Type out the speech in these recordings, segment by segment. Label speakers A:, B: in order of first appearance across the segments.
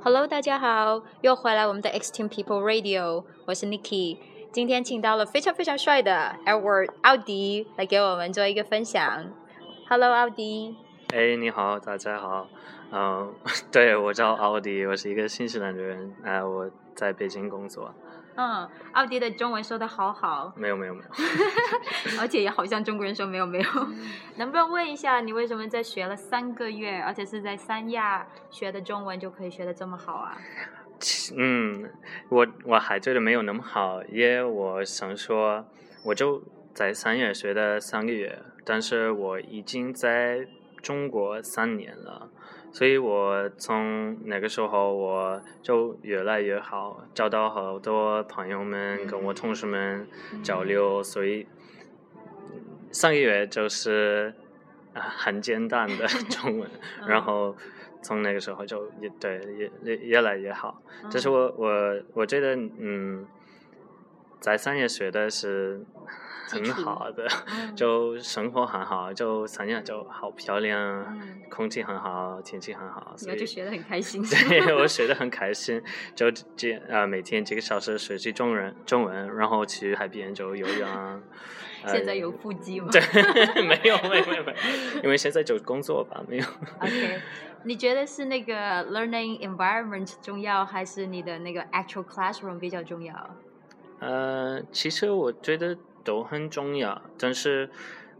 A: Hello，大家好，又回来我们的 Extreme People Radio，我是 Nikki。今天请到了非常非常帅的 Edward 奥迪来给我们做一个分享。Hello，奥迪。
B: 哎，你好，大家好。嗯，对我叫奥迪，我是一个新西兰人，哎，我在北京工作。
A: 嗯，奥迪的中文说的好好。
B: 没有没有没有。
A: 而且也好像中国人说没有没有。能不能问一下，你为什么在学了三个月，而且是在三亚学的中文就可以学的这么好啊？
B: 嗯，我我还觉得没有那么好，因为我想说，我就在三亚学的三个月，但是我已经在中国三年了。所以我从那个时候我就越来越好，找到好多朋友们，跟我同事们交流，所以上个月就是啊很简单的 中文，然后从那个时候就也对也越越来越好。这是我我我觉得嗯，在三亚学的是。很好的，就生活很好，就三亚就好漂亮，空气很好，天气很好，
A: 所以就学得很开心。
B: 对，我学得很开心，就这呃每天几个小时学习中文，中文，然后去海边就游泳。
A: 现在有腹肌吗？
B: 对，没有，没有，没有，因为现在就工作吧，没有。
A: OK，你觉得是那个 learning environment 重要，还是你的那个 actual classroom 比较重要？
B: 呃，其实我觉得。都很重要，但是，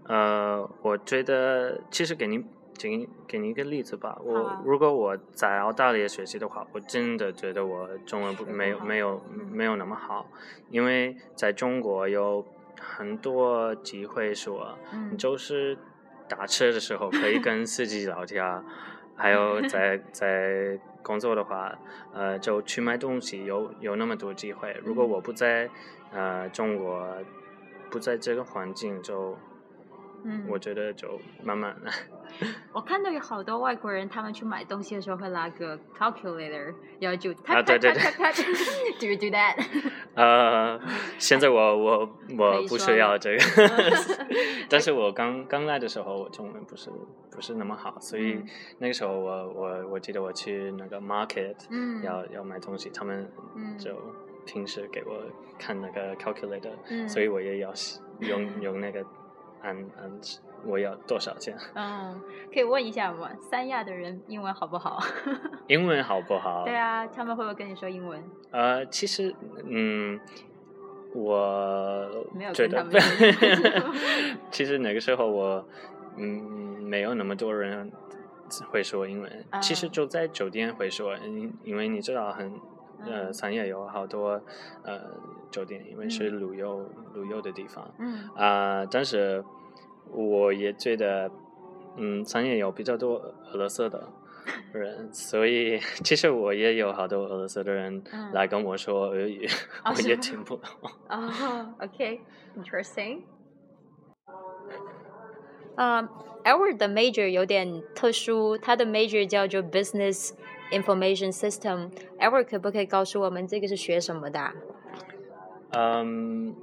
B: 呃，我觉得其实给你给给你一个例子吧。我如果我在澳大利亚学习的话，我真的觉得我中文不没有没有没有那么好，因为在中国有很多机会说，就是打车的时候可以跟司机聊天，还有 在在工作的话，呃，就去买东西有有那么多机会。如果我不在呃中国。不在这个环境，就，嗯，我觉得就慢慢的。
A: 我看到有好多外国人，他们去买东西的时候会拿个 calculator，然后就
B: 啊对对对
A: ，Do you do that？
B: 呃，现在我我我不需要这个，但是我刚刚来的时候，我中文不是不是那么好，所以那个时候我我我记得我去那个 market，嗯，要要买东西，他们就。平时给我看那个 calculator，所以我也要用用那个按按我要多少钱。
A: 嗯，可以问一下吗？三亚的人英文好不好？
B: 英文好不好？
A: 对啊，他们会不会跟你说英文？
B: 呃，其实嗯，我
A: 没有
B: 觉得，其实那个时候我嗯没有那么多人会说英文。其实就在酒店会说，因因为你知道很。呃，三亚有好多呃酒店，因为是旅游旅游的地方。嗯。啊，但是我也觉得，嗯，三亚有比较多俄罗斯的 人，所以其实我也有好多俄罗斯的人来跟我说俄语，我也听不懂。
A: 哦，OK，interesting。嗯，Edward 的 major 有点特殊，他的 major 叫做 business。Information system. Edward 可不可以告诉我们这个是学什么的？
B: Um,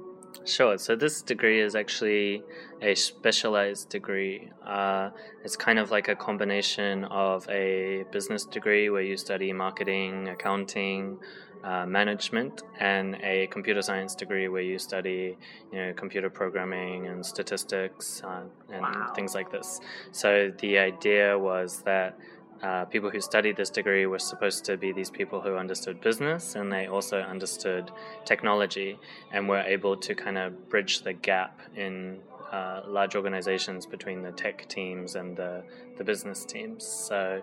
B: sure. So this degree is actually a specialized degree. Uh, it's kind of like a combination of a business degree where you study marketing, accounting, uh, management, and a computer science degree where you study, you know, computer programming and statistics uh, and wow. things like this. So the idea was that uh, people who studied this degree were supposed to be these people who understood business and they also understood technology and were able to kind of bridge the gap in uh, large organizations between the tech teams and the, the business teams. So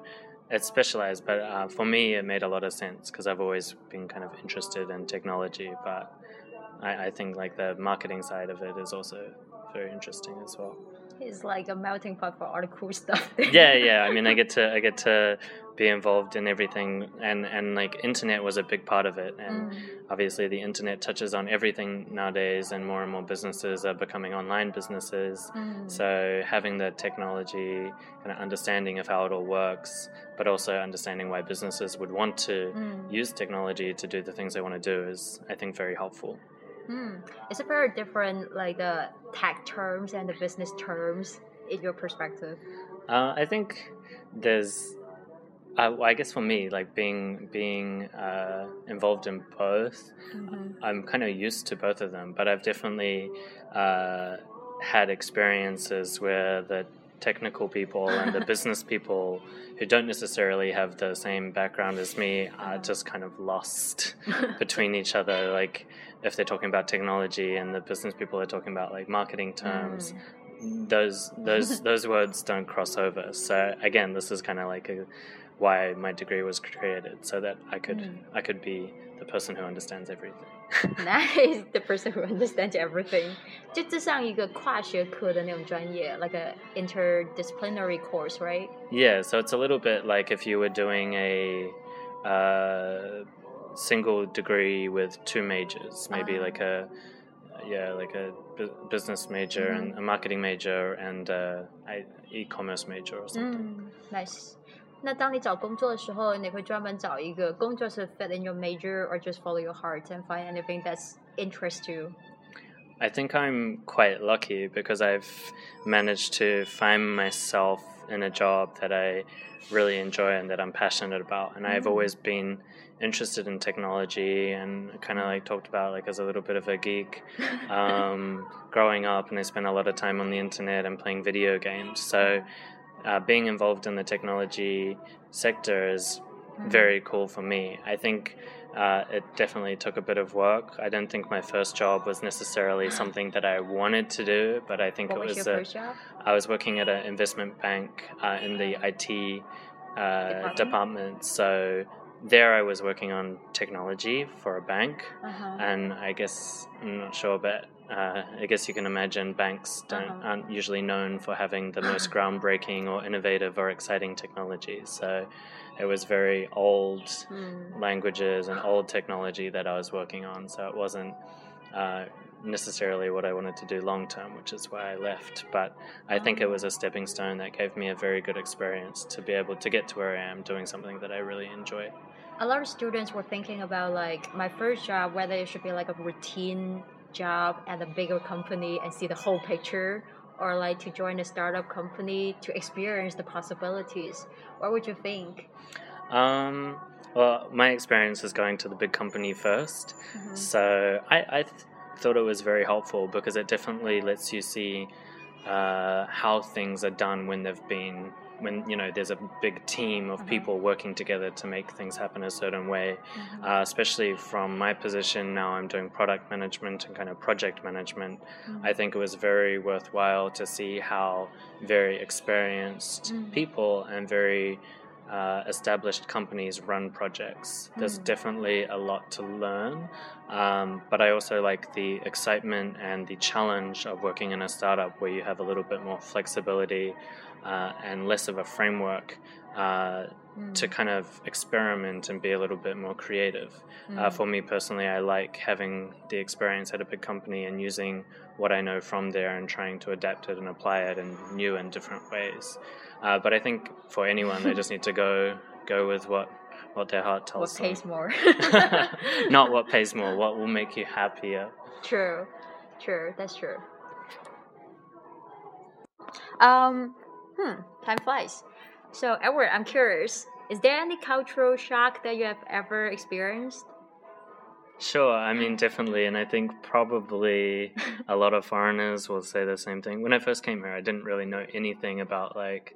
B: it's specialized, but uh, for me, it made a lot of sense because I've always been kind of interested in technology, but I, I think like the marketing side of it is also very interesting as well.
A: It's like a melting pot for all the cool stuff.
B: yeah, yeah. I mean, I get to I get to be involved in everything, and and like internet was a big part of it, and mm. obviously the internet touches on everything nowadays, and more and more businesses are becoming online businesses. Mm. So having the technology of understanding of how it all works, but also understanding why businesses would want to mm. use technology to do the things they want to do is, I think, very helpful.
A: Hmm. Is it very different, like the tech terms and the business terms, in your perspective?
B: Uh, I think there's Uh, well, I guess for me, like being being uh, involved in both,
A: Mm-hmm.
B: I'm kind of used to both of them. But I've definitely uh, had experiences where the technical people and the business people who don't necessarily have the same background as me are just kind of lost between each other. Like if they're talking about technology and the business people are talking about like marketing terms, mm. those those those words don't cross over. So again, this is kind of like a, why my degree was created, so that I could
A: Mm.
B: I could be the person who understands everything.
A: Nice, the person who understands everything. 就这上一个跨学科的那种专业，like a interdisciplinary course, right?
B: Yeah, so it's a little bit like if you were doing a uh, single degree with two majors, maybe
A: Ah.
B: like a yeah, like a bu- business major and a marketing major and uh, I- e-commerce major or something.
A: 嗯，nice。 那当你找工作的时候，你会专门找一个工作是 fit in your major, or just follow your heart and find anything that's interest you?
B: I think I'm quite lucky because I've managed to find myself in a job that I really enjoy and that I'm passionate about. And I've
A: Mm.
B: always been interested in technology and kind of like talked about like as a little bit of a geek um, growing up. And I spent a lot of time on the internet and playing video games. So uh, being involved in the technology sector is
A: Mm.
B: very cool for me. I think uh, it definitely took a bit of work. I don't think my first job was necessarily something that I wanted to do, but I think
A: What
B: it
A: was
B: was.
A: your
B: a-
A: first job?
B: I was working at an investment bank uh, in the IT uh,
A: Department?
B: department. So there I was working on technology for a bank.
A: Uh-huh.
B: And I guess I'm not sure, but uh, I guess you can imagine banks don't
A: Uh-huh.
B: aren't usually known for having the most groundbreaking or innovative or exciting technologies. So it was very old
A: Mm.
B: languages and old technology that I was working on. So it wasn't uh, necessarily what I wanted to do long term, which is why I left. But I think it was a stepping stone that gave me a very good experience to be able to get to where I am doing something that I really enjoy.
A: a lot of students were thinking about like my first job whether it should be like a routine job at a bigger company and see the whole picture or like to join a startup company to experience the possibilities. What would you think?
B: Um, well, my experience is going to the big company 1st
A: Mhm.
B: So I, I th- thought it was very helpful because it definitely lets you see uh, how things are done when they've been when you know there's a big team of
A: Mhm.
B: people working together to make things happen a certain way.
A: Mhm.
B: Uh, especially from my position now, I'm doing product management and kind of project management.
A: Mhm.
B: I think it was very worthwhile to see how very experienced
A: Mm.
B: people and very uh, established companies run projects. There's
A: Mm.
B: definitely a lot to learn, um, but I also like the excitement and the challenge of working in a startup where you have a little bit more flexibility uh, and less of a framework. Uh, to
A: Mm.
B: kind of experiment and be a little bit more creative. Uh,
A: Mm.
B: for me personally, I like having the experience at a big company and using what I know from there and trying to adapt it and apply it in new and different ways. Uh, but I think for anyone, they just need to go go with what what their heart tells
A: what pays more
B: them. Not what pays more. What will make you happier.
A: True, true. That's true. Um, hmm. Time flies. So, Edward, I'm curious. Is there any cultural shock that you have ever experienced?
B: Sure, I mean, definitely. And I think probably a lot of foreigners will say the same thing. When I first came here, I didn't really know anything about like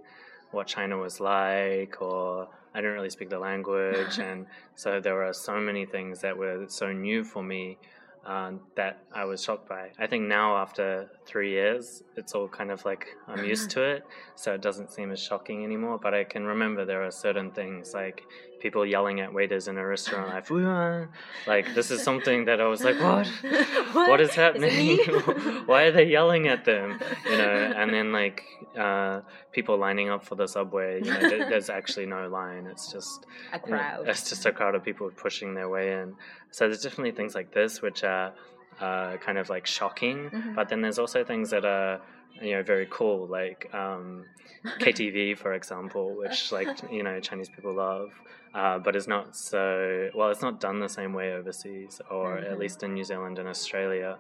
B: what China was like, or I didn't really speak the language. and so there were so many things that were so new for me um, that I was shocked by. I think now, after three years, it's all kind of like I'm used to it. So it doesn't seem as shocking anymore. But I can remember there are certain things like people yelling at waiters in a restaurant, like, "Fuyan." like this is something that I was like, what? what is happening?
A: me?
B: Why are they yelling at them? You know, and then like uh, people lining up for the subway. You know, there, there's actually no line. It's just
A: A
B: you know,
A: crowd.
B: it's just a crowd of people pushing their way in. So there's definitely things like this which are uh, kind of like shocking,
A: Mhm.
B: but then there's also things that are you know very cool, like um, KTV, for example, which like you know Chinese people love. Uh, but it's not so well. It's not done the same way overseas, or
A: Mhm.
B: at least in New Zealand and Australia.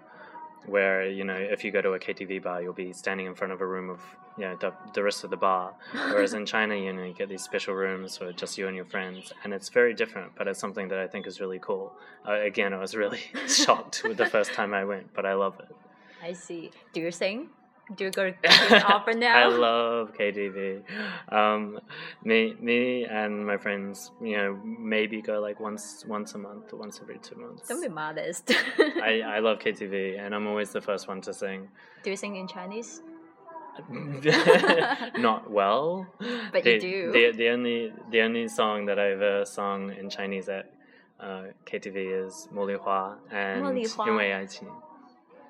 B: where you know if you go to a KTV bar, you'll be standing in front of a room of you know the, the rest of the bar. Whereas in China, you know you get these special rooms for just you and your friends, and it's very different. But it's something that I think is really cool. Uh, again, I was really shocked with the first time I went, but I love it.
A: I see. Do you sing? Do you go to often now?
B: I love KTV. Um, me, me, and my friends, you know, maybe go like once, once a month, once every two months.
A: Don't be modest.
B: I, I love KTV, and I'm always the first one to sing.
A: do you sing in Chinese?
B: Not well,
A: But
B: the,
A: you do.
B: The, the only the only song that I've ever sung in Chinese at uh, KTV is "茉莉花" and
A: 茉莉花。
B: 因为爱情.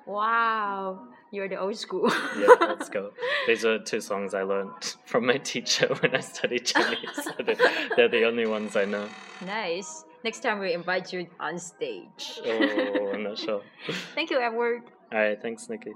A: Wow, you're the old school.
B: Yeah, let's go. These are two songs I learned from my teacher when I studied Chinese. So they're, they're the only ones I know.
A: nice. Next time we invite you on stage.
B: Oh, I'm not sure.
A: Thank you, Edward.
B: All right, thanks, Nikki.